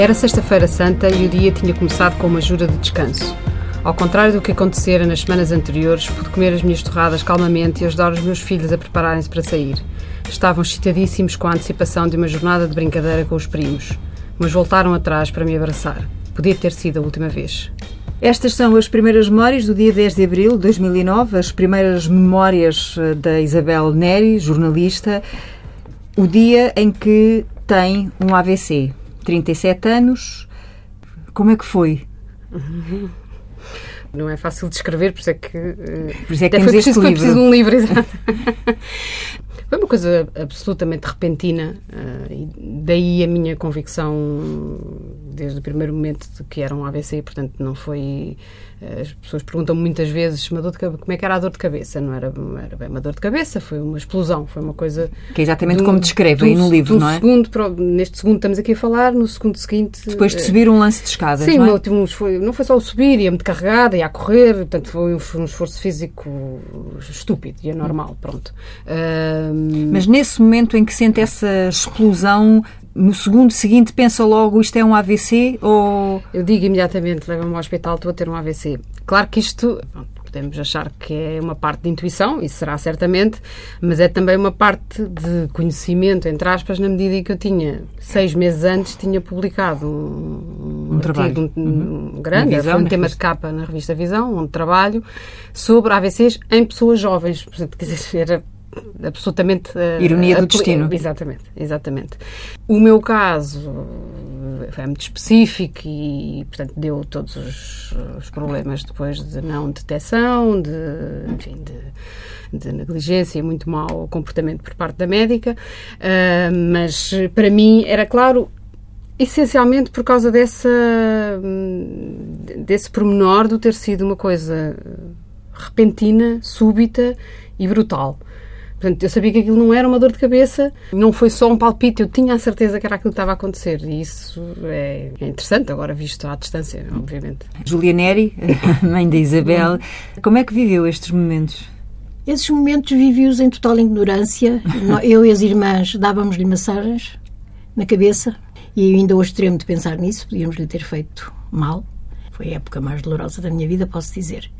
Era Sexta-feira Santa e o dia tinha começado com uma jura de descanso. Ao contrário do que acontecera nas semanas anteriores, pude comer as minhas torradas calmamente e ajudar os meus filhos a prepararem-se para sair. Estavam excitadíssimos com a antecipação de uma jornada de brincadeira com os primos, mas voltaram atrás para me abraçar. Podia ter sido a última vez. Estas são as primeiras memórias do dia 10 de abril de 2009, as primeiras memórias eh, da Isabel Neri, jornalista, o dia em que tem um AVC. 37 anos. Como é que foi? Não é fácil de escrever, por isso é que. eh, Por isso é que até foi preciso, foi preciso um livro, exato. Foi uma coisa absolutamente repentina, eh, e daí a minha convicção desde o primeiro momento de que era um AVC, portanto não foi. As pessoas perguntam muitas vezes uma dor de como é que era a dor de cabeça. Não era, era bem uma dor de cabeça, foi uma explosão, foi uma coisa. Que é exatamente um- como descreve de um- aí no livro, um não é? Segundo, neste segundo estamos aqui a falar, no segundo seguinte. Depois de eh, subir um lance de escadas, Sim, não é? um esfor- não foi só o subir, ia muito carregada, ia a correr, portanto foi um, foi um esforço físico estúpido e anormal, pronto. Ahm, Mas nesse momento em que sente essa explosão, no segundo seguinte pensa logo isto é um AVC ou... eu digo imediatamente, leva-me ao hospital, estou a ter um AVC. Claro que isto, pronto, podemos achar que é uma parte de intuição, isso será certamente, mas é também uma parte de conhecimento, entre aspas, na medida em que eu tinha, seis meses antes, tinha publicado um, Um trabalho. artigo, um, Uhum. um grande, Visão, foi um tema de revista. capa na revista Visão, onde trabalho, sobre AVCs em pessoas jovens. Portanto, quer dizer, era absolutamente... eh, Ironia do destino. Exatamente, exatamente. O meu caso foi muito específico e, portanto, deu todos os, os problemas depois de não detecção, de, enfim, de, de negligência e muito mau comportamento por parte da médica. Ah, mas, para mim, era claro, essencialmente por causa dessa, desse pormenor de ter sido uma coisa repentina, súbita e brutal. Portanto, eu sabia que aquilo não era uma dor de cabeça, não foi só um palpite, eu tinha a certeza que era aquilo que estava a acontecer. E isso é, é interessante, agora visto à distância, obviamente. Julia Neri, mãe da Isabel, como é que viveu estes momentos? Esses momentos vivi-os em total ignorância. No- Eu e as irmãs dávamos-lhe massagens na cabeça e ainda hoje extremo de pensar nisso, podíamos-lhe ter feito mal. Foi a época mais dolorosa da minha vida, posso dizer.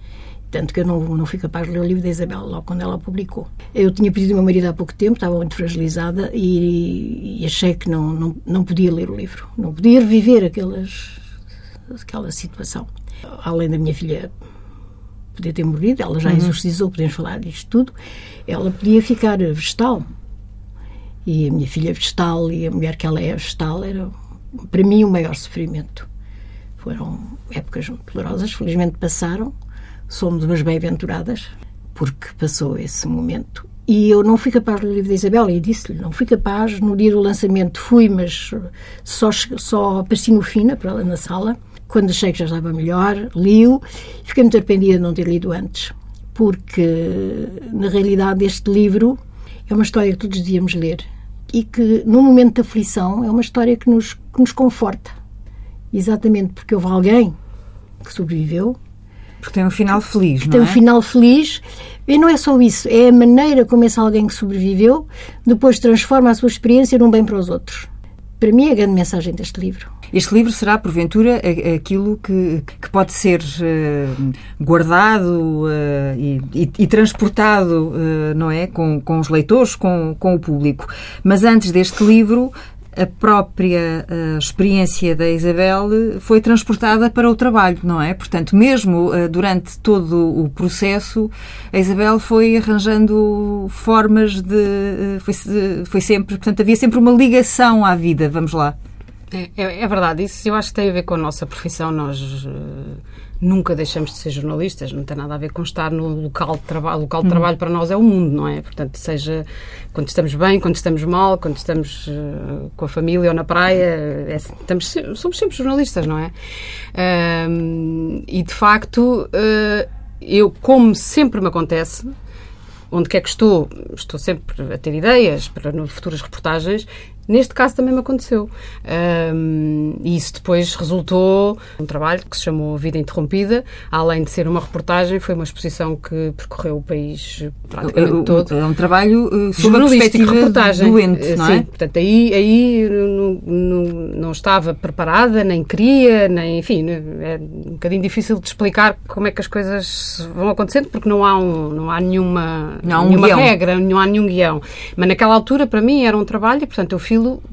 Tanto que eu não, não fui capaz de ler o livro da Isabel logo quando ela o publicou. Eu tinha pedido ao meu marido há pouco tempo, estava muito fragilizada e, e achei que não, não, não podia ler o livro. Não podia reviver aquelas, aquela situação. Além da minha filha podia ter morrido, ela já exorcizou, podemos falar disto tudo, ela podia ficar vegetal. E a minha filha vegetal e a mulher que ela é vegetal era, para mim, o maior sofrimento. Foram épocas muito dolorosas, felizmente passaram, somos umas bem-aventuradas, porque passou esse momento. E eu não fui capaz de livro da Isabel, e disse-lhe, não fui capaz, no dia do lançamento fui, mas só, só apareci no fim, para ela na sala, quando achei que já estava melhor, li-o, fiquei muito arrependida de não ter lido antes, porque, na realidade, este livro é uma história que todos devíamos ler, e que, num momento de aflição, é uma história que nos, que nos conforta. Exatamente porque houve alguém que sobreviveu, Porque tem um final feliz, não tem é? um final feliz. E não é só isso, é a maneira como esse alguém que sobreviveu depois transforma a sua experiência num bem para os outros. Para mim é a grande mensagem deste livro. Este livro será, porventura, aquilo que, que pode ser eh, guardado eh, e, e- e transportado, eh, não é? Com, com os leitores, com, com o público. Mas antes deste livro, a própria eh, experiência da Isabel foi transportada para o trabalho, não é? Portanto, mesmo eh, durante todo o processo, a Isabel foi arranjando formas de. eh, foi, foi sempre. Portanto, havia sempre uma ligação à vida, vamos lá. É, é- é verdade, isso eu acho que tem a ver com a nossa profissão. Nós eh, nunca deixamos de ser jornalistas, não tem nada a ver com estar no local de trabalho. O local de trabalho para nós é o mundo, não é? Portanto, seja quando estamos bem, quando estamos mal, quando estamos eh, com a família ou na praia, é- estamos, somos sempre jornalistas, não é? Ahm, e de facto, eh, eu, como sempre me acontece, onde quer que estou, estou sempre a ter ideias para futuras reportagens Neste caso também me aconteceu. Um, e isso depois resultou um trabalho que se chamou Vida Interrompida. Além de ser uma reportagem, foi uma exposição que percorreu o país praticamente é, todo. É um trabalho uh, sob a perspectiva reportagem. doente, não é? Sim, portanto, aí, aí não, não, não, estava preparada, nem queria, nem, enfim, é um bocadinho difícil de explicar como é que as coisas vão acontecendo, porque não há, um, não há nenhuma, não há um nenhuma regra, não há nenhum guião. Mas naquela altura, para mim, era um trabalho e, portanto, eu fiz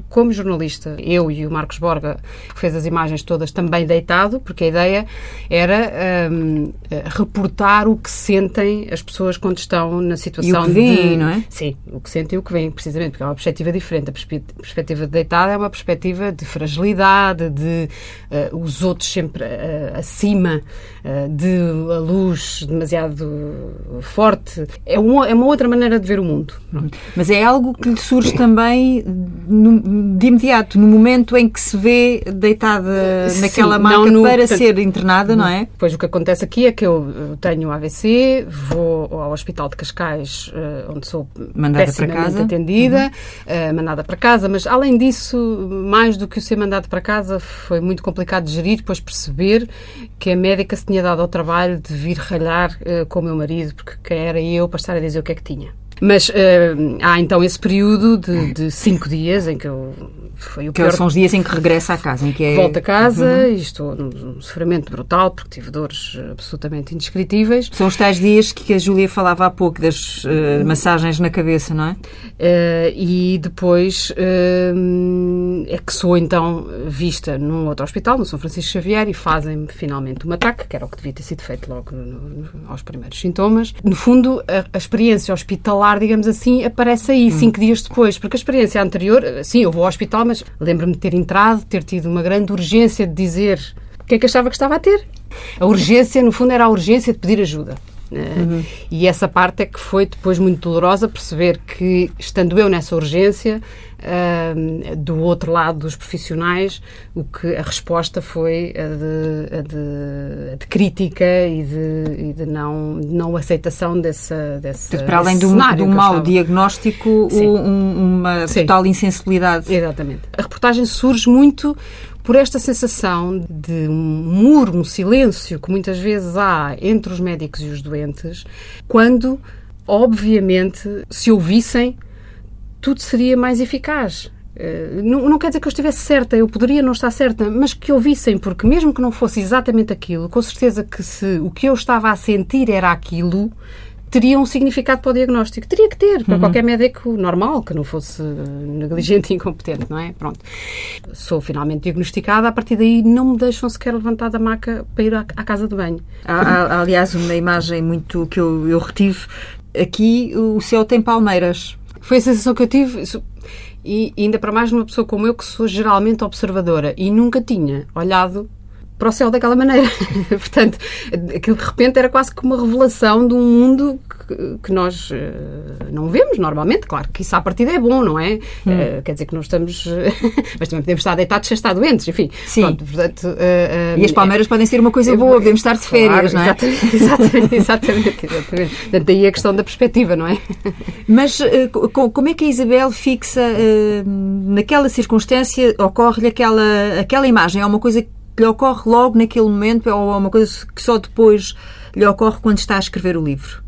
como jornalista. Eu e o Marcos Borga, que fez as imagens todas, também deitado, porque a ideia era um, reportar o que sentem as pessoas quando estão na situação e o que vem, de... não é? Sim, o que sentem e o que vem, precisamente, porque é uma perspectiva diferente. A perspectiva de deitada é uma perspectiva de fragilidade, de uh, os outros sempre uh, acima, uh, de a luz demasiado forte. É uma, é uma outra maneira de ver o mundo. Mas é algo que lhe surge também no, de imediato, no momento em que se vê deitada Sim, naquela maca no, para portanto, ser internada, não é? Pois o que acontece aqui é que eu tenho AVC, vou ao Hospital de Cascais, eh, onde sou mandada para casa. atendida, uhum. Eh, mandada para casa, mas além disso, mais do que o ser mandado para casa, foi muito complicado de gerir, depois perceber que a médica se tinha dado ao trabalho de vir ralhar com o meu marido, porque quem era eu para estar a dizer o que é que tinha. Mas uh, há então esse período de, de, cinco dias em que eu. Foi o que pior... são os dias em que regressa à casa, em que é... Volto a casa uhum. e estou num sofrimento brutal, porque tive dores absolutamente indescritíveis. São os tais dias que a Júlia falava há pouco, das uh, massagens na cabeça, não é? Uh, e depois é que sou então vista num outro hospital, no São Francisco Xavier, e fazem-me finalmente um ataque, que era o que devia ter sido feito logo no, no, aos primeiros sintomas. No fundo, a, a experiência hospitalar digamos assim, aparece aí, hum. cinco dias depois. Porque a experiência anterior, sim, eu vou ao hospital, mas lembro-me de ter entrado, ter tido uma grande urgência de dizer o que é que achava que estava a ter. A urgência, no fundo, era a urgência de pedir ajuda. Uhum. E essa parte é que foi depois muito dolorosa perceber que, estando eu nessa urgência, uh, do outro lado dos profissionais, o que a resposta foi a de, a de, a de crítica e de, e de, não, não aceitação dessa. dessa para além de um mau diagnóstico, um, uma Sim. total insensibilidade. Exatamente. A reportagem surge muito por esta sensação de um muro, um silêncio que muitas vezes há entre os médicos e os doentes, quando, obviamente, se ouvissem, tudo seria mais eficaz. Eh, não, não, quer dizer que eu estivesse certa, eu poderia não estar certa, mas que ouvissem, porque mesmo que não fosse exatamente aquilo, com certeza que se o que eu estava a sentir era aquilo, teria um significado para o diagnóstico. Teria que ter, para uhum. qualquer médico normal, que não fosse negligente e incompetente, não é? Pronto. Sou finalmente diagnosticada, a partir daí não me deixam sequer levantar da maca para ir à, à casa de banho. Há, há, aliás, uma imagem muito que eu, eu retive. Aqui o céu tem palmeiras. Foi a sensação que eu tive. E ainda para mais numa pessoa como eu, que sou geralmente observadora e nunca tinha olhado para o céu daquela maneira. Portanto, aquilo de repente era quase que uma revelação de um mundo que, que nós uh, não vemos normalmente. Claro que isso à partida é bom, não é? Hum. Uh, quer dizer que não estamos. mas também podemos estar deitados sem estar doentes, enfim. Sim. Pronto, portanto, uh, e as palmeiras podem ser uma coisa boa, podemos estar de férias, claro, não é? Exatamente, exatamente, exatamente, exatamente. Portanto, daí a questão da perspectiva, não é? Mas como é que a Isabel fixa, naquela circunstância, ocorre-lhe aquela, aquela imagem? É uma coisa que lhe ocorre logo naquele momento ou é uma coisa que só depois lhe ocorre quando está a escrever o livro?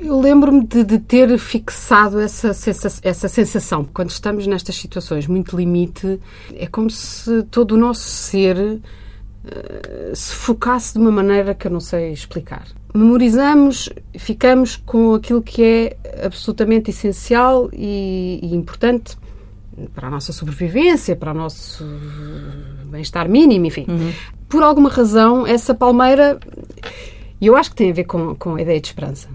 Eu lembro-me de, de, ter fixado essa, essa, essa sensação. Quando estamos nestas situações muito limite, é como se todo o nosso ser uh, se focasse de uma maneira que eu não sei explicar. Memorizamos, ficamos com aquilo que é absolutamente essencial e, e importante para a nossa sobrevivência, para o nosso bem-estar mínimo, enfim. Uhum. Por alguma razão, essa palmeira, eu acho que tem a ver com, com a ideia de esperança.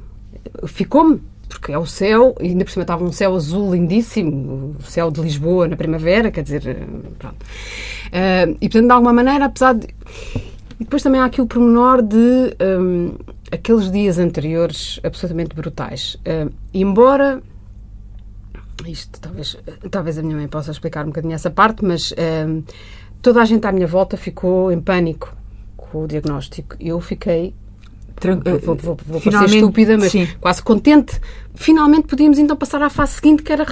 Ficou-me, porque é o céu, e ainda por cima estava um céu azul lindíssimo, o céu de Lisboa na primavera, quer dizer, pronto. Uh, e portanto, de alguma maneira, apesar de. E depois também há aqui o pormenor de um, aqueles dias anteriores absolutamente brutais. Uh, embora isto talvez, talvez a minha mãe possa explicar um bocadinho essa parte, mas um, toda a gente à minha volta ficou em pânico com o diagnóstico. Eu fiquei vou, vou, vou parecer estúpida, mas sim. quase contente. Finalmente podíamos então passar à fase seguinte, que era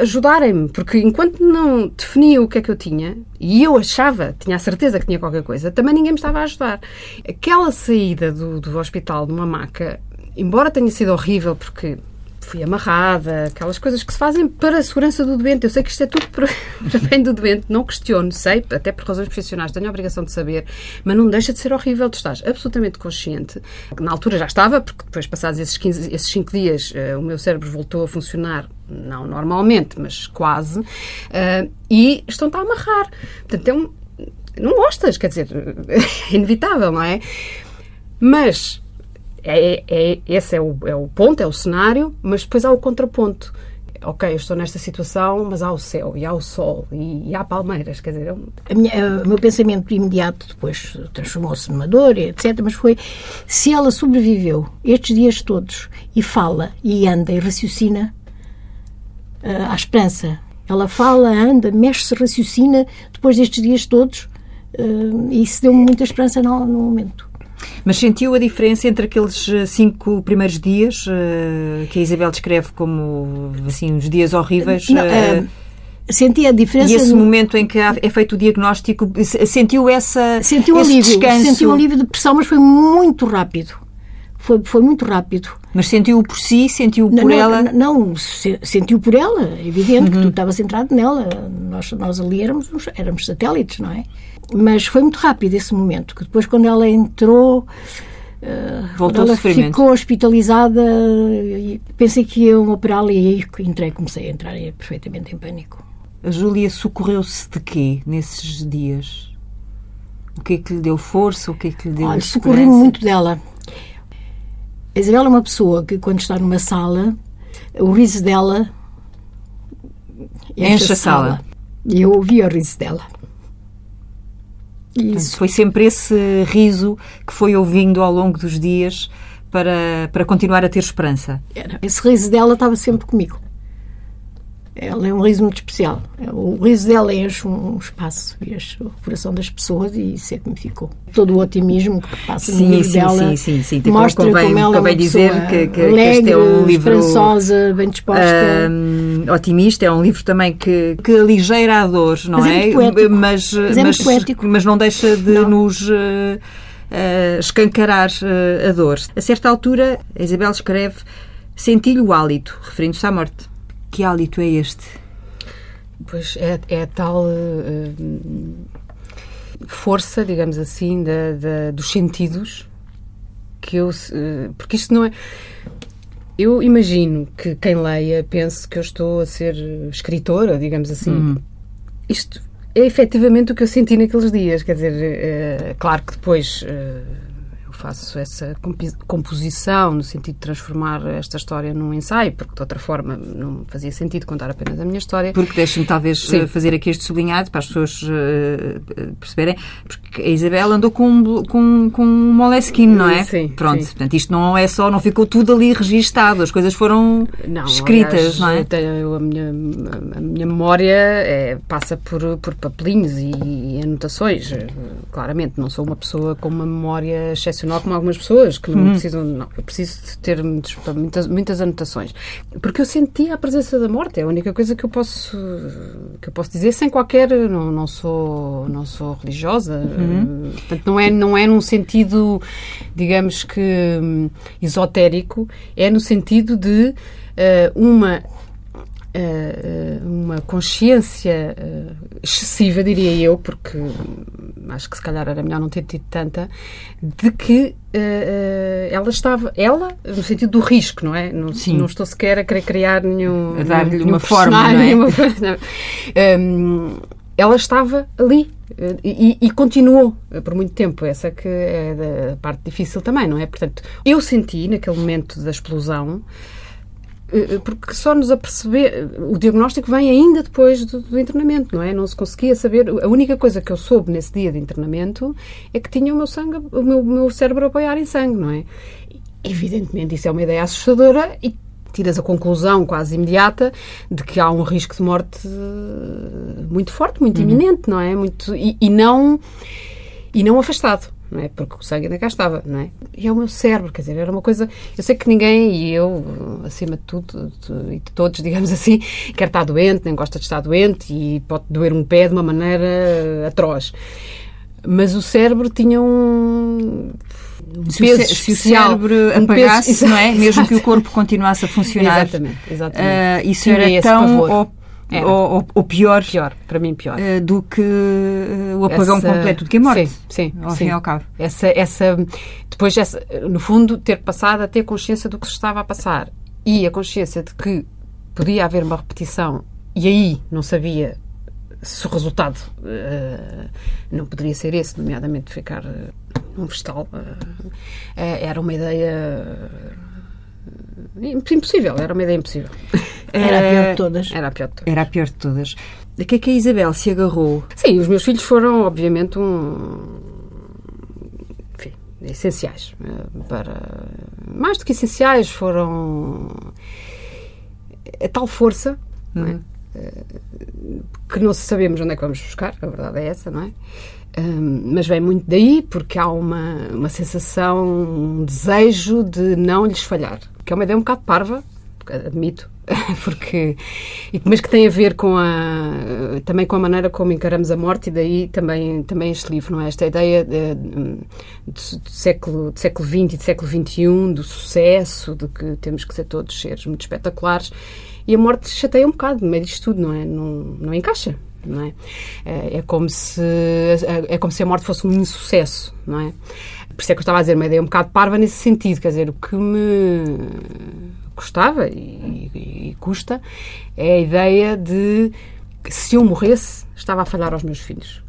ajudarem-me, porque enquanto não definia o que é que eu tinha, e eu achava, tinha a certeza que tinha qualquer coisa, também ninguém me estava a ajudar. Aquela saída do, do hospital numa maca, embora tenha sido horrível, porque fui amarrada, aquelas coisas que se fazem para a segurança do doente. Eu sei que isto é tudo para, bem do doente, não questiono, sei, até por razões profissionais, tenho a obrigação de saber, mas não deixa de ser horrível. Tu estás absolutamente consciente. Na altura já estava, porque depois, passados esses, 15, esses 5 dias, uh, o meu cérebro voltou a funcionar, não normalmente, mas quase, uh, e estão-te a amarrar. Portanto, é um, não gostas, quer dizer, é inevitável, não é? Mas é, é, esse é o, é o ponto, é o cenário, mas depois há o contraponto. Ok, eu estou nesta situação, mas há o céu, e há o sol, e, e há palmeiras, quer dizer... É minha, o meu pensamento imediato depois transformou-se numa dor, etc., mas foi, se ela sobreviveu estes dias todos, e fala, e anda, e raciocina, uh, à esperança. Ela fala, anda, mexe-se, raciocina, depois destes dias todos, uh, e isso deu-me muita esperança no, no momento. Mas sentiu a diferença entre aqueles eh, cinco primeiros dias uh, que a Isabel descreve como assim uns dias horríveis? Não, uh, senti a diferença. E esse no... momento em que é feito o diagnóstico, sentiu essa sentiu esse alívio, descanso? Sentiu um alívio de pressão, mas foi muito rápido. Foi, foi muito rápido. Mas sentiu por si, sentiu por não, ela? Não, não, sentiu por ela, é evidente uhum. que tu estavas centrado nela. Nós, nós ali éramos, éramos satélites, não é? Mas foi muito rápido esse momento, que depois quando ela entrou... Uh, Voltou ela ficou hospitalizada e pensei que iam operá-la e aí entrei, comecei a entrar perfeitamente em pânico. A Júlia socorreu-se de quê nesses dias? O que é que lhe deu força? O que é que lhe deu Olha, socorri-me muito dela. A Isabel é uma pessoa que, quando está numa sala, o riso dela enche, a sala. E eu ouvia o riso dela. Isso. foi sempre esse riso que foi ouvindo ao longo dos dias para, para continuar a ter esperança. Era. Esse riso dela estava sempre comigo. Ela é um riso muito especial. O riso dela enche um espaço, enche o coração das pessoas e isso é que me ficou. Todo o otimismo que passa sim, no riso dela sim, sim, sim. Tipo, mostra convém, como ela é uma dizer que, que, alegre, que este é um livro esperançosa, bem disposta. Um, otimista, é um livro também que, que aligeira a dor, não mas é? é? Poético. Mas, mas, é mas, poético. mas não deixa de não. nos... Uh, uh, escancarar uh, a dor. A certa altura, a Isabel escreve: Senti-lhe o hálito, referindo-se à morte. Que hálito é este? Pois é, é tal uh, força, digamos assim, da, da, dos sentidos que eu. Uh, porque isto não é. Eu imagino que quem leia pense que eu estou a ser escritora, digamos assim. Hum. Isto é efetivamente o que eu senti naqueles dias. Quer dizer, uh, claro que depois faço essa composição no sentido de transformar esta história num ensaio, porque de outra forma não fazia sentido contar apenas a minha história. Porque deixe-me talvez Sim. fazer aqui este sublinhado para as pessoas uh, perceberem, porque a Isabel andou com, com, com um moleskin, não é? Sim. Pronto, sim. portanto isto não é só, não ficou tudo ali registado, as coisas foram não, escritas, aliás, não é? Tenho, a, minha, a minha memória é, passa por, por papelinhos e, e anotações. Claramente, não sou uma pessoa com uma memória excepcional como algumas pessoas que não hum. precisam. Não, eu preciso de ter muitas, muitas anotações. Porque eu sentia a presença da morte, é a única coisa que eu posso, que eu posso dizer sem qualquer. Não, não, sou, não sou religiosa. Uhum. Portanto, não é, não é num sentido, digamos que hum, esotérico, é no sentido de uh, uma uma consciência uh, excessiva, diria eu, porque acho que se calhar era melhor não ter tido tanta, de que ela estava, ela, no sentido do risco, não é? Não, Sim. não estou sequer a querer criar nenhum. A dar-lhe uma forma, não é? Nenhuma, não. Um, ela estava ali e, e, continuou por muito tempo. Essa que é a parte difícil também, não é? Portanto, eu senti naquele momento da explosão eh, porque só nos aperceber, o diagnóstico vem ainda depois do, do, internamento, não é? Não se conseguia saber, a única coisa que eu soube nesse dia de internamento é que tinha o meu sangue, o meu, meu cérebro a apoiar em sangue, não é? Evidentemente isso é uma ideia assustadora e tiras a conclusão quase imediata de que há um risco de morte eh, muito forte, muito uhum. iminente, não é? Muito, e, e, não, e não afastado não é? Porque o sangue ainda cá estava, não é? E é o meu cérebro, quer dizer, era uma coisa. Eu sei que ninguém, e eu, acima de tudo, e de todos, digamos assim, quer estar doente, nem gosta de estar doente e pode doer um pé de uma maneira atroz. Mas o cérebro tinha um. Se, o, se o cérebro um apagasse, peso, não é? Mesmo que o corpo continuasse a funcionar. Exatamente, exatamente. Uh, isso tinha era tão é. Ou, ou, pior, pior, para mim pior, uh, do que uh, o apagão essa... completo, do que a morte. Sim, sim. Ao sim. fim e ao cabo. Essa, essa, depois, essa, no fundo, ter passado a ter consciência do que se estava a passar e a consciência de que podia haver uma repetição e aí não sabia se o resultado uh, não poderia ser esse, nomeadamente ficar num vestal, era uma ideia impossível, era uma ideia impossível. Era a pior de todas. Era a pior de todas. Era a pior de todas. A que é que a Isabel se agarrou? Sim, os meus filhos foram, obviamente, um. Enfim, essenciais. Eh, para. Mais do que essenciais, foram. A tal força, não é? Uhum. Eh, que não sabemos onde é que vamos buscar, a verdade é essa, não é? Um, mas vem muito daí porque há uma, uma sensação, um desejo de não lhes falhar, que é uma ideia um bocado parva, admito, porque mas que tem a ver com a também com a maneira como encaramos a morte e daí também também este livro não é esta ideia de, de, de século século XX e de século XXI do sucesso de que temos que ser todos seres muito espetaculares e a morte chateia um bocado no meio disto tudo não é não, não encaixa não é? é? É como se é como se a morte fosse um insucesso, não é? Por isso é que eu estava a dizer uma ideia um bocado parva nesse sentido, quer dizer, o que me custava e, e, e custa é a ideia de que se eu morresse estava a falhar aos meus filhos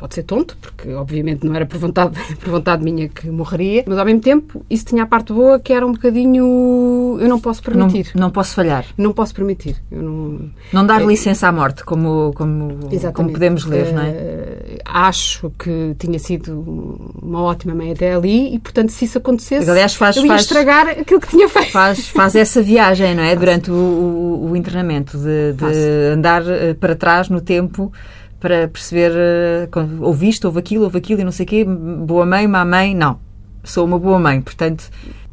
pode ser tonto, porque obviamente não era por vontade, por vontade minha que morreria, mas ao mesmo tempo isso tinha a parte boa que era um bocadinho. Eu não posso permitir. Não, não posso falhar. Não posso permitir. Eu não, não dar é, licença à morte, como, como, como podemos ler, não é? Uh, acho que tinha sido uma ótima meia até ali e, portanto, se isso acontecesse, Aliás, faz, eu ia faz, estragar aquilo que tinha feito. Faz, faz essa viagem, não é? Durante o, o, o internamento, de, de andar eh, para trás no tempo para perceber, uh, ouviste, houve aquilo, houve aquilo e não sei o quê, boa mãe, má mãe, não. Sou uma boa mãe, portanto...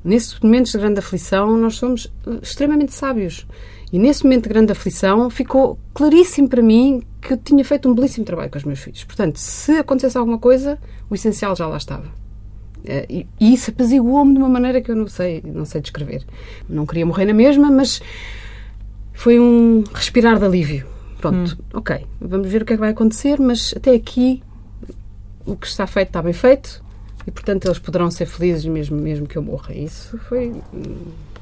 Nesses momentos de grande aflição, nós somos eh, extremamente sábios. E nesse momento de grande aflição, ficou claríssimo para mim que eu tinha feito um belíssimo trabalho com os meus filhos. Portanto, se acontecesse alguma coisa, o essencial já lá estava. Eh, e isso apaziguou-me de uma maneira que eu não sei, não sei descrever. Não queria morrer na mesma, mas foi um respirar de alívio Pronto, hum. ok, vamos ver o que é que vai acontecer, mas até aqui o que está feito está bem feito e, portanto, eles poderão ser felizes mesmo, mesmo que eu morra. Isso foi,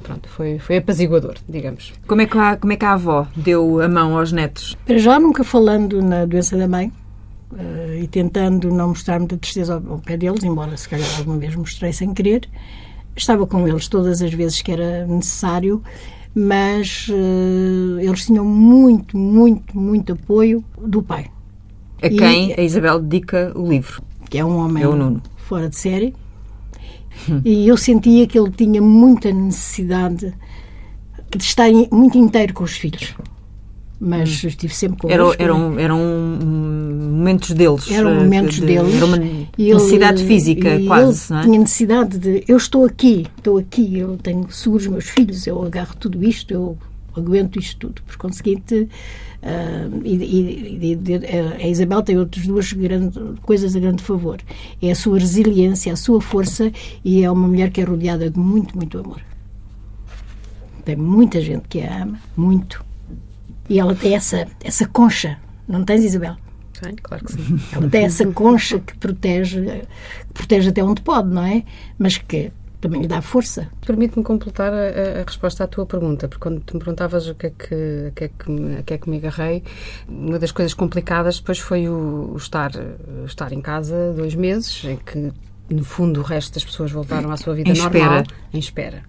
pronto, foi, foi apaziguador, digamos. Como é, que a, como é que a avó deu a mão aos netos? Para já, nunca falando na doença da mãe, Uh, e tentando não mostrar muita tristeza ao, ao, pé deles, embora se calhar alguma vez mostrei sem querer. Estava com eles todas as vezes que era necessário mas uh, eles tinham muito, muito, muito apoio do pai. A quem a Isabel dedica o livro. Que é um homem é fora de série. e eu sentia que ele tinha muita necessidade de estar muito inteiro com os filhos mas hum. estive sempre com eles. Eram, eram momentos deles. Eram eh, momentos de, deles. Era uma necessidade ele, física, quase. Ele é? tinha necessidade de. Eu estou aqui, estou aqui, eu tenho seguros meus filhos, eu agarro tudo isto, eu aguento isto tudo. Por conseguinte, uh, e, e, e, a Isabel tem outras duas coisas a grande favor: é a sua resiliência, a sua força, e é uma mulher que é rodeada de muito, muito amor. Tem muita gente que a ama, muito e ela tem essa, essa concha, não tens, Isabel? Sim, claro que sim. Ela tem essa concha que protege, que protege até onde pode, não é? Mas que também lhe dá força. Permite-me completar a, a, resposta à tua pergunta, porque quando tu me perguntavas o que é que, a que, é que, que é que me agarrei, uma das coisas complicadas depois foi o, o estar, estar em casa dois meses, em que no fundo, o resto das pessoas voltaram à sua vida em normal, espera. em espera.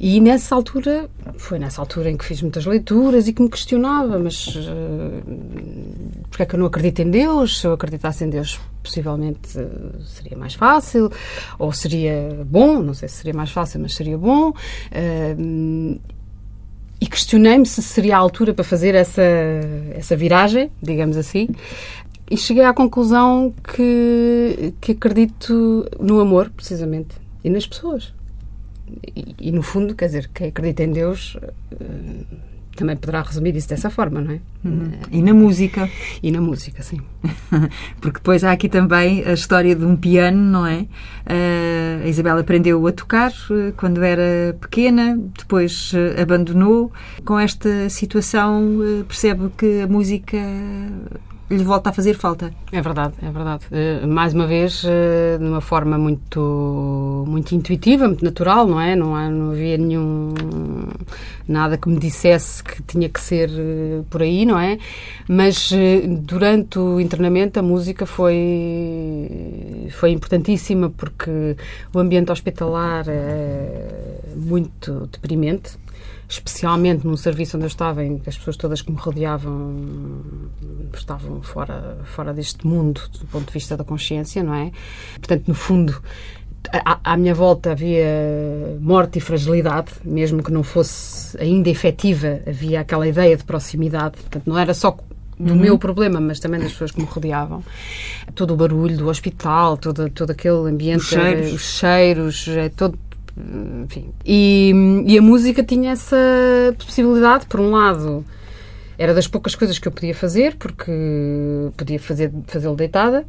E nessa altura, foi nessa altura em que fiz muitas leituras e que me questionava, mas uh, porque é que eu não acredito em Deus? Se eu acreditasse em Deus, possivelmente uh, seria mais fácil, ou seria bom, não sei se seria mais fácil, mas seria bom. Uh, e questionei-me se seria a altura para fazer essa, essa viragem, digamos assim. E cheguei à conclusão que, que acredito no amor, precisamente, e nas pessoas. E, e, no fundo, quer dizer, quem acredita em Deus uh, também poderá resumir isso dessa forma, não é? Uhum. E na música. E na música, sim. Porque depois há aqui também a história de um piano, não é? Uh, a Isabela aprendeu a tocar quando era pequena, depois abandonou. Com esta situação, percebe que a música lhe volta a fazer falta. É verdade, é verdade. Uh, mais uma vez, uh, de uma forma muito, muito intuitiva, muito natural, não é? Não, há, não havia nenhum. nada que me dissesse que tinha que ser uh, por aí, não é? Mas durante o internamento a música foi, foi importantíssima porque o ambiente hospitalar é muito deprimente especialmente num serviço onde eu estava, em que as pessoas todas que me rodeavam estavam fora, fora deste mundo, do ponto de vista da consciência, não é? Portanto, no fundo, à, à minha volta havia morte e fragilidade, mesmo que não fosse ainda efetiva, havia aquela ideia de proximidade. Portanto, não era só do uhum. meu problema, mas também das pessoas que me rodeavam. Todo o barulho do hospital, todo, todo aquele ambiente, os cheiros, os cheiros é todo, enfim. E, e a música tinha essa possibilidade, por um lado, era das poucas coisas que eu podia fazer, porque podia fazer, fazê-lo deitada.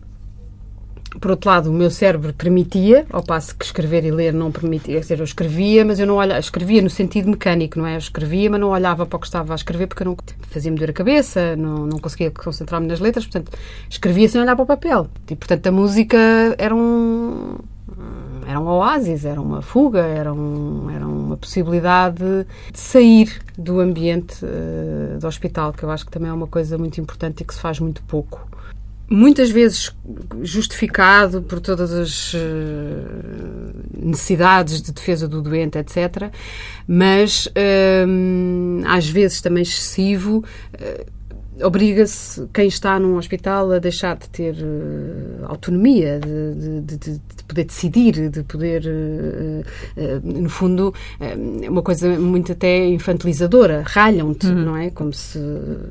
Por outro lado, o meu cérebro permitia, ao passo que escrever e ler não permitia. Quer dizer, eu escrevia, mas eu não olhava. Escrevia no sentido mecânico, não é? Eu escrevia, mas não olhava para o que estava a escrever porque eu não fazia-me doer a cabeça, não, não conseguia concentrar-me nas letras. Portanto, escrevia sem olhar para o papel. E, portanto, a música era um era um oásis, era uma fuga, era, um, era uma possibilidade de sair do ambiente uh, do hospital, que eu acho que também é uma coisa muito importante e que se faz muito pouco. Muitas vezes justificado por todas as uh, necessidades de defesa do doente, etc., mas uh, às vezes também excessivo obriga-se quem está num hospital a deixar de ter uh, autonomia, de, de, de, de, poder decidir, de poder, uh, uh, no fundo, uma coisa muito até infantilizadora. Ralham-te, uhum. não é? Como se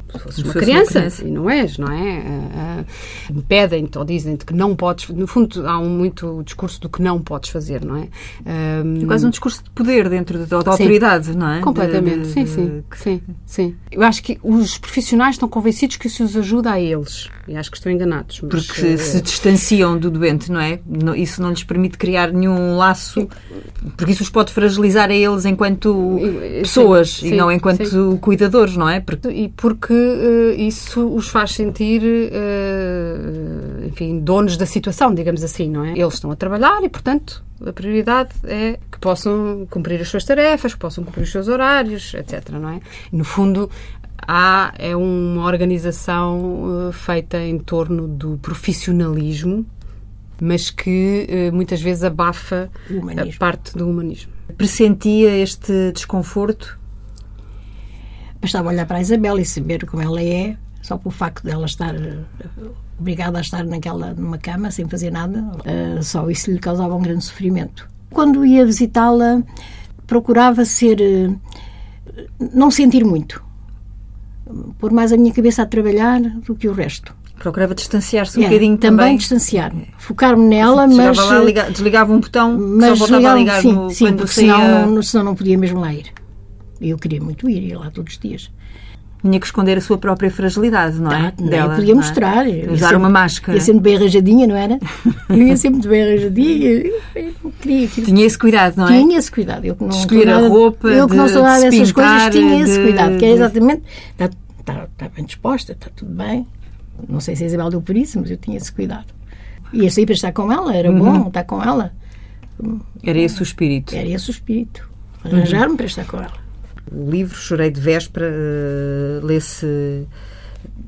fosses uma, criança, uma criança, e não és, não é? Impedem-te ou dizem-te que não podes. No fundo, há um muito discurso do que não podes fazer, não é? é quase um discurso de poder dentro da, da autoridade, não é? Completamente, sim, sim, sim, sim. Eu acho que os profissionais estão convencidos que isso os ajuda a eles. E acho que estão enganados. Mas, Porque uh, se distanciam do doente, não é? Isso não lhes permite criar nenhum laço, porque isso os pode fragilizar a eles enquanto pessoas sim, sim, e não enquanto sim. cuidadores, não é? Porque... E porque uh, isso os faz sentir, uh, enfim, donos da situação, digamos assim, não é? Eles estão a trabalhar e, portanto, a prioridade é que possam cumprir as suas tarefas, que possam cumprir os seus horários, etc. Não é? No fundo, há é uma organização uh, feita em torno do profissionalismo, mas que uh, muitas vezes abafa a parte do humanismo. Pressentia este desconforto? Bastava olhar para a Isabel e saber como ela é, só pelo facto dela estar uh, obrigada a estar naquela numa cama sem fazer nada, só isso lhe causava um grande sofrimento. Quando ia visitá-la, procurava ser não sentir muito pôr mais a minha cabeça a trabalhar do que o resto. Procurava distanciar-se um é, bocadinho também. Também distanciar-me. Focar-me nela, mas. Lá, liga, desligava um botão, mas só voltava a ligar sim, no, sim, porque saía... senão, senão não podia mesmo lá ir. Eu queria muito ir, ia lá todos os dias. Tinha que esconder a sua própria fragilidade, não é? Ah, não, Dela, podia mostrar. É? Usar sempre, uma máscara. Ia sempre bem arranjadinha, não era? eu ia sempre bem arranjadinha. Eu queria aquilo. Tinha esse cuidado, não é? Tinha esse cuidado. Eu que não Escolher a roupa, Eu que não sou nada dessas coisas, tinha esse cuidado. Que é exatamente está, está bem disposta, está tudo bem. Não sei se a Isabel deu por isso, mas eu tinha esse cuidado. Ia sair para estar com ela, era uhum. bom estar com ela. Era esse o espírito. Era esse o espírito. Arranjar-me uhum. para estar com ela. O livro Chorei de Véspera uh, lê-se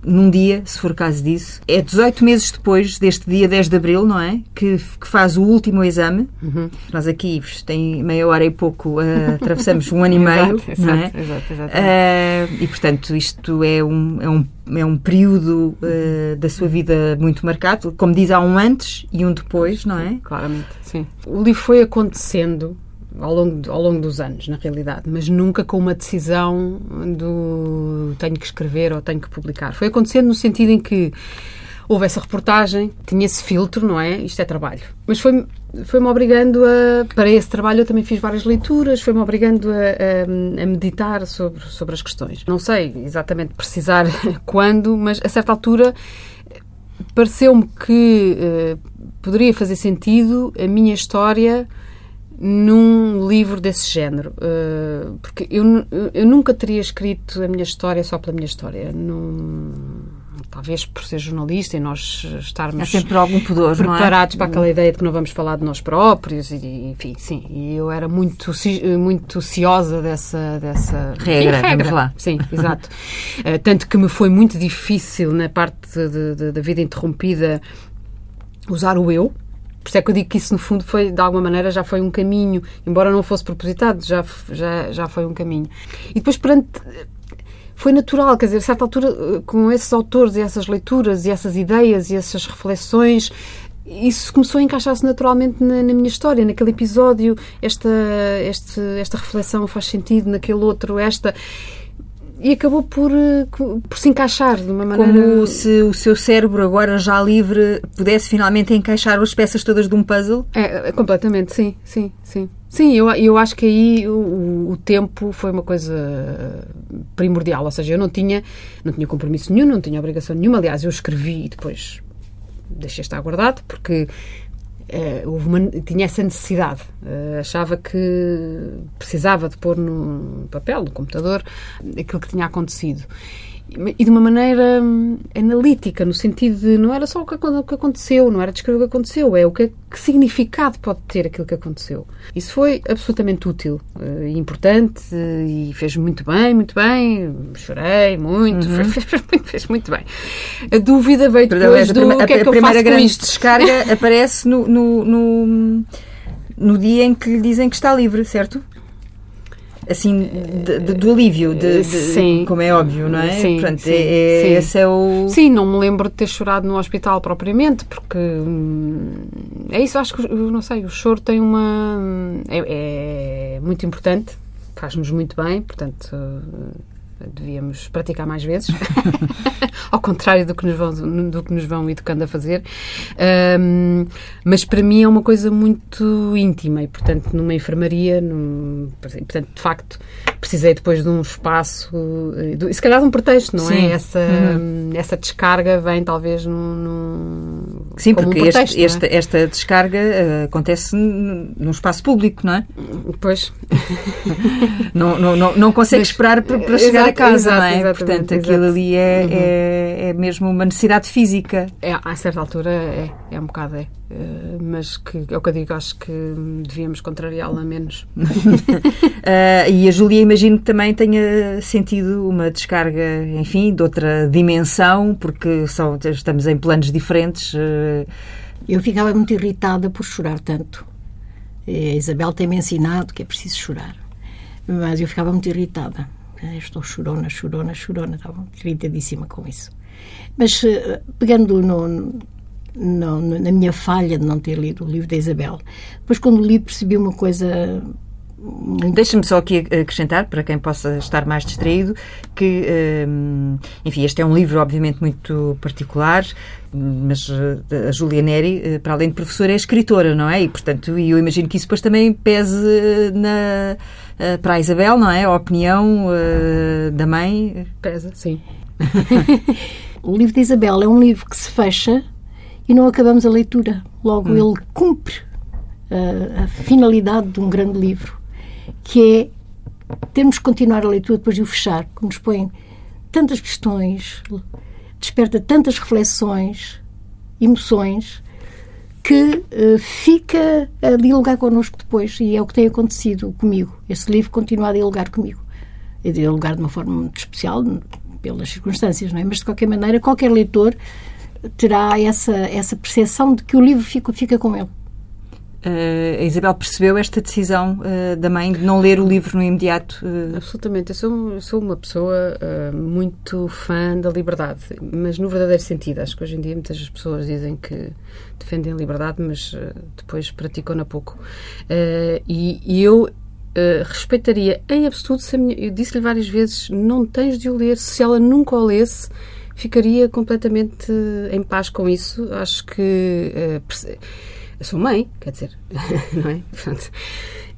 num dia, se for caso disso. É 18 meses depois deste dia 10 de abril, não é? Que, que faz o último exame. Uhum. Nós aqui, tem meia hora e pouco, uh, atravessamos um ano e meio, exato, não é? Exato, exato. Uh, e, portanto, isto é um, é um, é um período uh, da sua vida muito marcado. Como diz, há um antes e um depois, não é? Claramente, sim. O livro foi acontecendo ao longo, ao longo dos anos, na realidade, mas nunca com uma decisão do tenho que escrever ou tenho que publicar. Foi acontecendo no sentido em que houve essa reportagem, tinha esse filtro, não é? Isto é trabalho. Mas foi foi-me obrigando a. Para esse trabalho, eu também fiz várias leituras, foi-me obrigando a, a, a, meditar sobre, sobre as questões. Não sei exatamente precisar quando, mas a certa altura pareceu-me que uh, poderia fazer sentido a minha história num livro desse género. Uh, porque eu, eu nunca teria escrito a minha história só pela minha história. Não, talvez por ser jornalista e nós estarmos Há sempre algum pudor, preparados é? para aquela ideia de que não vamos falar de nós próprios e, enfim, sim. E eu era muito muito ciosa dessa dessa regra, sim, regra. lá. Sim, exato. uh, tanto que me foi muito difícil na parte da vida interrompida usar o eu por isso é que eu digo que isso, no fundo, foi, de alguma maneira, já foi um caminho, embora não fosse propositado, já, já, já foi um caminho. E depois, perante. Foi natural, quer dizer, a certa altura, com esses autores e essas leituras e essas ideias e essas reflexões, isso começou a encaixar-se naturalmente na, na, minha história, naquele episódio, esta, este, esta reflexão faz sentido, naquele outro, esta e acabou por, eh, por se encaixar de uma maneira. Como se o seu cérebro, agora já livre, pudesse finalmente encaixar as peças todas de um puzzle? É, é completamente, sim, sim, sim. Sim, eu, eu acho que aí o, o, tempo foi uma coisa primordial, ou seja, eu não tinha, não tinha compromisso nenhum, não tinha obrigação nenhuma. Aliás, eu escrevi e depois deixei estar guardado, porque Uh, uma, tinha essa necessidade. Uh, achava que precisava de pôr no papel, no computador, aquilo que tinha acontecido e de uma maneira hum, analítica, no sentido de não era só o que, aconteceu, não era descrever o que aconteceu, é o que, que significado pode ter aquilo que aconteceu. Isso foi absolutamente útil e uh, importante e fez muito bem, muito bem. Chorei muito, uhum. fez, fez, muito, fez, muito bem. A dúvida veio depois do a, que é que a primeira grande descarga aparece no, no, no, no dia em que lhe dizem que está livre, certo? Assim de, de, do alívio, de, sim. como é óbvio, não é? Sim, Portanto, sim, é, sim. esse é o. Sim, não me lembro de ter chorado no hospital propriamente, porque hum, é isso, acho que, não sei, o choro tem uma. é, é muito importante, faz-nos muito bem, portanto devíamos praticar mais vezes, ao contrário do que nos vão, do que nos vão educando a fazer. Um, mas para mim é uma coisa muito íntima e, portanto, numa enfermaria, num, portanto, de facto, precisei depois de um espaço, e se calhar de um pretexto, não é? Sim. é? Essa, uhum. essa descarga vem talvez num. num Sim, porque um pretexto, este, é? esta descarga uh, acontece num espaço público, não é? Pois. não, não, não, não consegue mas, esperar para, para chegar a casa, exato, não é? Portanto, aquilo ali é, uhum. é, é, mesmo uma necessidade física. É, a certa altura é, é um bocado é. Uh, mas que é o que eu digo, acho que devíamos contrariá-la menos. uh, e a Júlia, imagino que também tenha sentido uma descarga, enfim, de outra dimensão, porque são, estamos em planos diferentes. Uh... Eu ficava muito irritada por chorar tanto. A Isabel tem-me ensinado que é preciso chorar, mas eu ficava muito irritada estou chorona, chorona, chorona, estava irritadíssima com isso. Mas eh, pegando no, no, na minha falha de não ter lido o livro da Isabel, depois quando li percebi uma coisa Deixa-me só aqui acrescentar, para quem possa estar mais distraído, que, eh, enfim, este é um livro obviamente muito particular, mas eh, a Julia Neri, para além de professora, é escritora, não é? E, portanto, eu imagino que isso depois também pese na para a Isabel, não é? A opinião da mãe. Pesa, sim. o livro de Isabel é um livro que se fecha e não acabamos a leitura. Logo, hum. ele cumpre uh, a finalidade de um grande livro, que é termos que continuar a leitura depois de o fechar, que nos põe tantas questões, desperta tantas reflexões, emoções, que uh, fica a dialogar connosco depois e é o que tem acontecido comigo. Esse livro continua a dialogar comigo. A dialogar de uma forma muito especial, pelas circunstâncias, não é? Mas, de qualquer maneira, qualquer leitor terá essa, essa percepção de que o livro fica, fica com ele. Uh, a Isabel percebeu esta decisão uh, da mãe de não ler o livro no imediato? Uh... Absolutamente. Eu sou, sou uma pessoa muito fã da liberdade, mas no verdadeiro sentido. Acho que hoje em dia muitas pessoas dizem que defendem a liberdade, mas depois praticam-na pouco. E, e, eu respeitaria em absoluto, se minha, eu disse-lhe várias vezes, não tens de o ler. Se ela nunca o lesse, ficaria completamente em paz com isso. Acho que. Uh, eu sou mãe, quer dizer, não é? Portanto,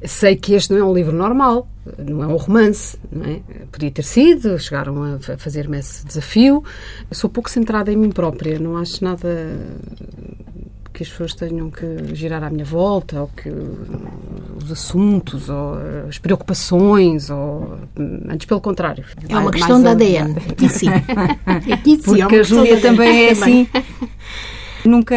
sei que este não é um livro normal, não é um romance, não é? Podia ter sido, chegaram a fazer-me esse desafio. Eu sou pouco centrada em mim própria, não acho nada que as pessoas tenham que girar à minha volta, ou que os assuntos, ou as preocupações, ou antes pelo contrário. É uma questão da ADN, aqui sim. Aqui sim, Porque é a Júlia também é assim. Nunca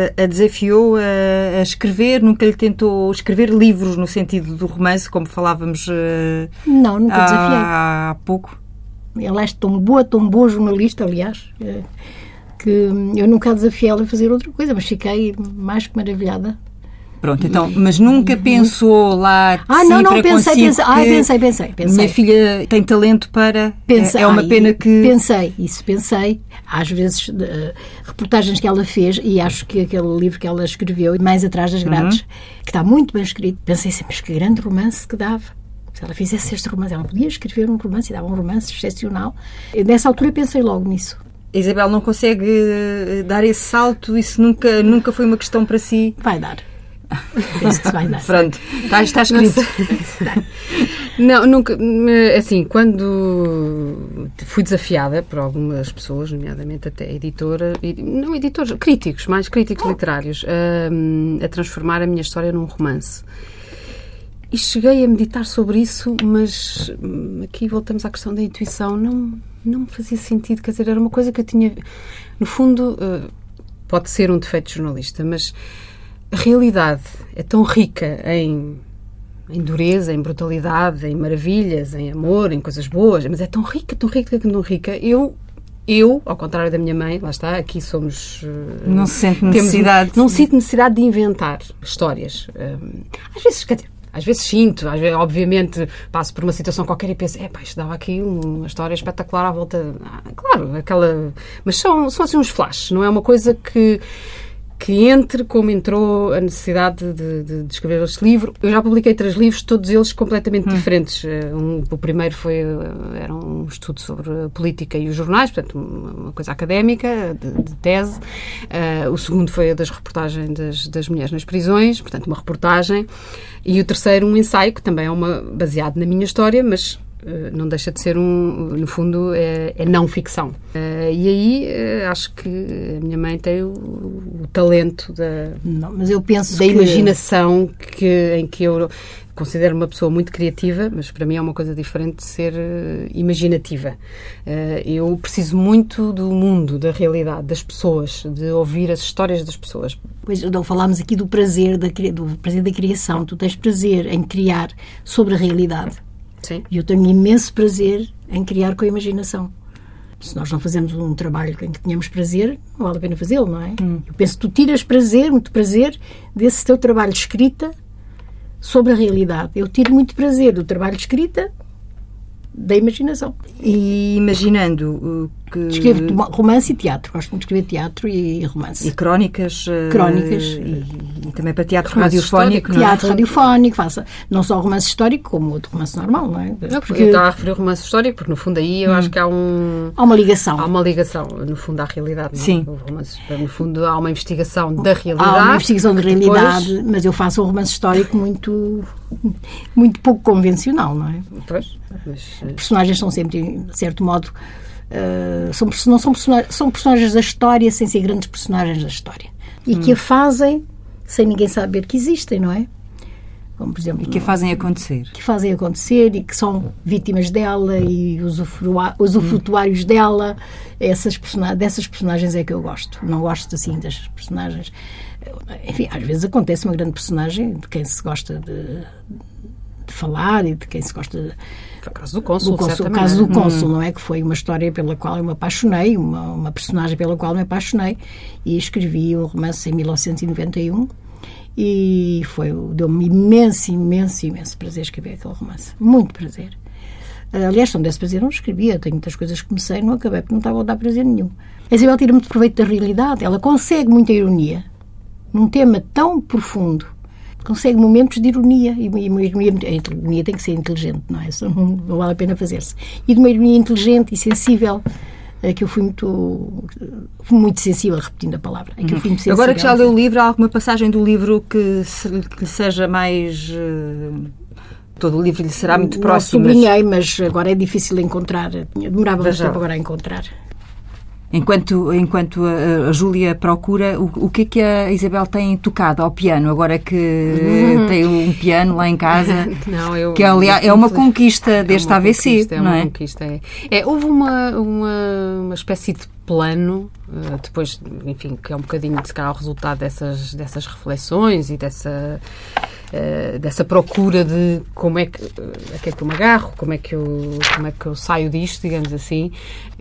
a, eh, eh, desafiou a, escrever, nunca lhe tentou escrever livros no sentido do romance, como falávamos eh, Não, nunca desafiei. há pouco. Ela é tão boa, tão boa jornalista, aliás que eu nunca desafiei ela a fazer outra coisa, mas fiquei mais que maravilhada. Pronto, então, mas nunca pensou lá Ah, não, não, pensei, pensei, ah, pensei, pensei, pensei. Minha filha tem talento para... Pensei, é uma pena que... Pensei, isso pensei. Às vezes, uh, reportagens que ela fez, e acho que aquele livro que ela escreveu, Mais Atrás das Grades, uhum. que está muito bem escrito, pensei sempre, mas que grande romance que dava. Se ela fizesse este romance, ela podia escrever um romance e dava um romance excepcional. Nessa altura pensei logo nisso. Isabel não consegue eh, dar esse salto? Isso nunca, nunca foi uma questão para si? Vai dar. Penso que vai dar. Pronto, está, está escrito. Não, nunca. Assim, quando fui desafiada por algumas pessoas, nomeadamente até editora, não editores, críticos, mais críticos literários, a, a transformar a minha história num romance. E cheguei a meditar sobre isso, mas hum, aqui voltamos à questão da intuição. Não, não me fazia sentido, quer dizer, era uma coisa que eu tinha. No fundo, uh, pode ser um defeito de jornalista, mas a realidade é tão rica em, em dureza, em brutalidade, em maravilhas, em amor, em coisas boas, mas é tão rica, tão rica, tão rica. Eu eu, ao contrário da minha mãe, lá está, aqui somos. Uh, não se sente necessidade. Temos, não sinto necessidade de inventar histórias. Uh, às vezes, quer dizer, às vezes sinto, às vezes, obviamente passo por uma situação qualquer e penso, é pá, isto dava aqui uma história espetacular à volta. Ah, claro, aquela. Mas são, são assim uns flashes, não é uma coisa que que entre como entrou a necessidade de, de, de, escrever este livro. Eu já publiquei três livros, todos eles completamente hum. diferentes. Eh, um, o primeiro foi eh, era um estudo sobre a política e os jornais, portanto uma coisa académica de, de tese. Uh, o segundo foi a das reportagens das, das, mulheres nas prisões, portanto uma reportagem. E o terceiro um ensaio que também é uma baseado na minha história, mas não deixa de ser um, no fundo, é, é não ficção. Uh, e aí uh, acho que a minha mãe tem o, o talento da, não, mas eu penso da que... imaginação que, em que eu considero uma pessoa muito criativa, mas para mim é uma coisa diferente de ser imaginativa. eu preciso muito do mundo, da realidade, das pessoas, de ouvir as histórias das pessoas. Pois não falámos aqui do prazer da, do prazer da criação. Tu tens prazer em criar sobre a realidade Sim. E eu tenho imenso prazer em criar com a imaginação. Se nós não fazemos um trabalho em que tenhamos prazer, não vale a pena fazê-lo, não é? Hum. Eu penso que tu tiras prazer, muito prazer, desse teu trabalho de escrita sobre a realidade. Eu tiro muito prazer do trabalho de escrita da imaginação. E imaginando que... Escrevo romance e teatro. Gosto muito de escrever teatro e romance. E crónicas. Eh, crónicas. E, e também para teatro radiofónico. É? Teatro radiofónico, faça não só romance histórico, como outro romance normal, não é? Não, porque eu estava a referir romance histórico, porque no fundo aí eu hum. acho que há um... Há uma ligação. Há uma ligação, no fundo, à realidade. Não? É? Sim. Romance, no fundo, há uma investigação da realidade. Há uma investigação da realidade, depois... mas eu faço um romance histórico muito, muito pouco convencional, não é? Pois. Mas... Eh, personagens são sempre, de certo modo, uh, são, não são, personagens, são personagens da história sem ser grandes personagens da história. E hum. que a fazem sem ninguém saber que existem, não é? Como, por exemplo, e que a fazem acontecer. Que fazem acontecer e que são vítimas dela e usufrutuários hum. dela. Essas dessas personagens é que eu gosto. Não gosto assim das personagens. Enfim, às vezes acontece uma grande personagem de quem se gosta de, de falar e de quem se gosta de foi o caso do Cônsul, O caso do Cônsul, hum. não é? Que foi uma história pela qual eu me apaixonei, uma, uma personagem pela qual me apaixonei e escrevi o romance em 1991 e foi, deu-me imenso, imenso, imenso prazer escrever aquele romance. Muito prazer. Aliás, se não desse prazer, não escrevia. Tenho muitas coisas que comecei não acabei porque não estava a dar prazer nenhum. A Isabel tira muito proveito da realidade. Ela consegue muita ironia num tema tão profundo consegue momentos de ironia. E, uma ironia, a ironia tem que ser inteligente, não é? Isso não, não vale a pena fazer-se. E de uma ironia inteligente e sensível é que eu fui muito, fui muito sensível, repetindo a palavra. É que eu fui muito Agora que já leu o livro, há alguma passagem do livro que, se, que seja mais. Uh, todo o livro lhe será muito próximo. sublinhei, mas... mas agora é difícil encontrar. Demorava muito tempo agora a encontrar. Enquanto, enquanto a, a Júlia procura, o, o que é que a Isabel tem tocado ao piano, agora que uhum. tem um piano lá em casa? não, eu, que aliás, é uma conquista é deste uma AVC, conquista, não é? é? Conquista, é. é houve uma, uma, uma espécie de plano, eh, depois, enfim, que é um bocadinho de cá o resultado dessas, dessas reflexões e dessa eh, dessa procura de como é que, a que é que eu me agarro, como é que eu, como é que eu saio disto, digamos assim,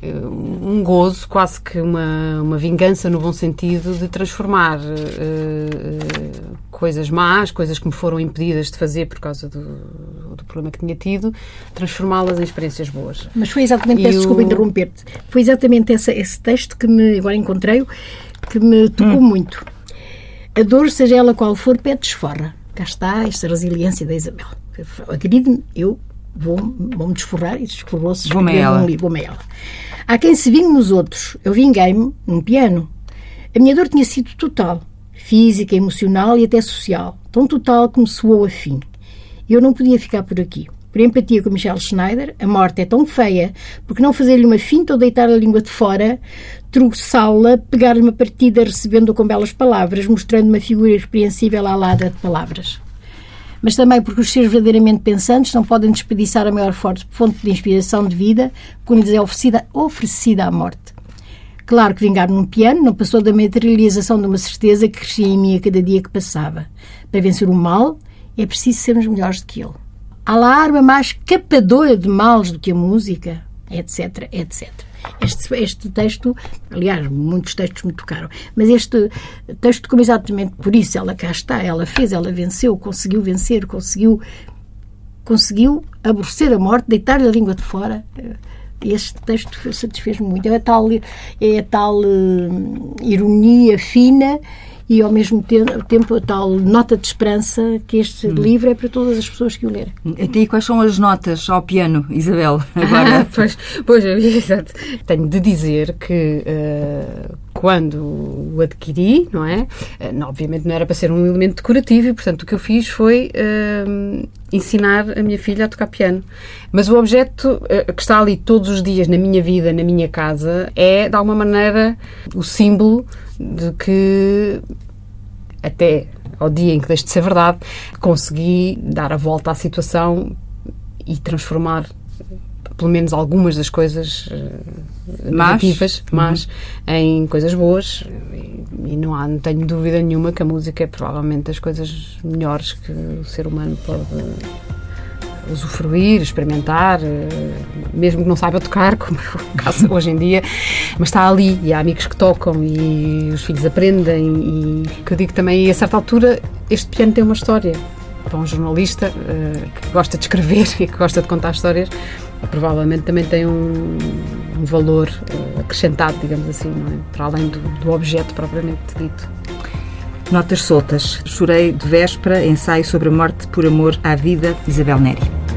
uh, um gozo, quase que uma, uma vingança no bom sentido de transformar uh, coisas más, coisas que me foram impedidas de fazer por causa do, do problema que tinha tido, transformá-las em experiências boas. Mas foi exatamente, peço desculpa interromper-te, foi exatamente essa, esse texto que me, agora encontrei, que me tocou hum. muito. A dor, seja ela qual for, pede desforra cá está esta resiliência da Isabel. Acredite-me, eu vou-me vou desforrar e desforrou-se vou-me ela. Um vou ela. Há quem se vingue nos outros. Eu vinguei-me num piano. A minha dor tinha sido total, física, emocional e até social. Tão total que me soou a fim. Eu não podia ficar por aqui. Por empatia com Michel Schneider, a morte é tão feia, porque não fazer-lhe uma finta ou deitar a língua de fora, truçá-la, pegar-lhe uma partida recebendo-a com belas palavras, mostrando uma figura irrepreensível à lada de palavras. Mas também porque os seres verdadeiramente pensantes não podem desperdiçar a maior fonte de inspiração de vida quando lhes é oferecida, oferecida à morte. Claro que vingar num piano não passou da materialização de uma certeza que crescia em mim a cada dia que passava. Para vencer o mal, é preciso sermos melhores do que ele. Há arma mais capadora de males do que a música, etc, etc. Este, este texto, aliás, muitos textos me tocaram, mas este texto, como exatamente por isso ela cá está, ela fez, ela venceu, conseguiu vencer, conseguiu, conseguiu aborrecer a morte, deitar-lhe a língua de fora. Este texto satisfez-me muito. É a tal, é a tal uh, ironia fina e ao mesmo tempo a tal nota de esperança que este hum. livro é para todas as pessoas que o lerem. E quais são as notas ao piano, Isabel? Agora? pois, pois, exato. Tenho de dizer que uh, quando o adquiri, não é? Uh, obviamente não era para ser um elemento decorativo e, portanto, o que eu fiz foi uh, ensinar a minha filha a tocar piano. Mas o objeto que está ali todos os dias na minha vida, na minha casa, é, de alguma maneira, o símbolo de que até ao dia em que deixe de ser verdade, consegui dar a volta à situação e transformar pelo menos algumas das coisas uh, negativas, mas uhum. em coisas boas. E, não, há, não tenho dúvida nenhuma que a música é provavelmente das coisas melhores que o ser humano pode usufruir, experimentar, eh, mesmo que não saiba tocar, como é o caso hoje em dia, mas está ali e há amigos que tocam e os filhos aprendem e que eu digo também, a certa altura, este piano tem uma história. Para um jornalista uh, que gosta de escrever e que gosta de contar histórias, provavelmente também tem um, um valor acrescentado, digamos assim, é? para além do, do objeto propriamente dito. Notas soltas. Chorei de véspera, ensaio sobre a morte por amor à vida, Isabel Neri.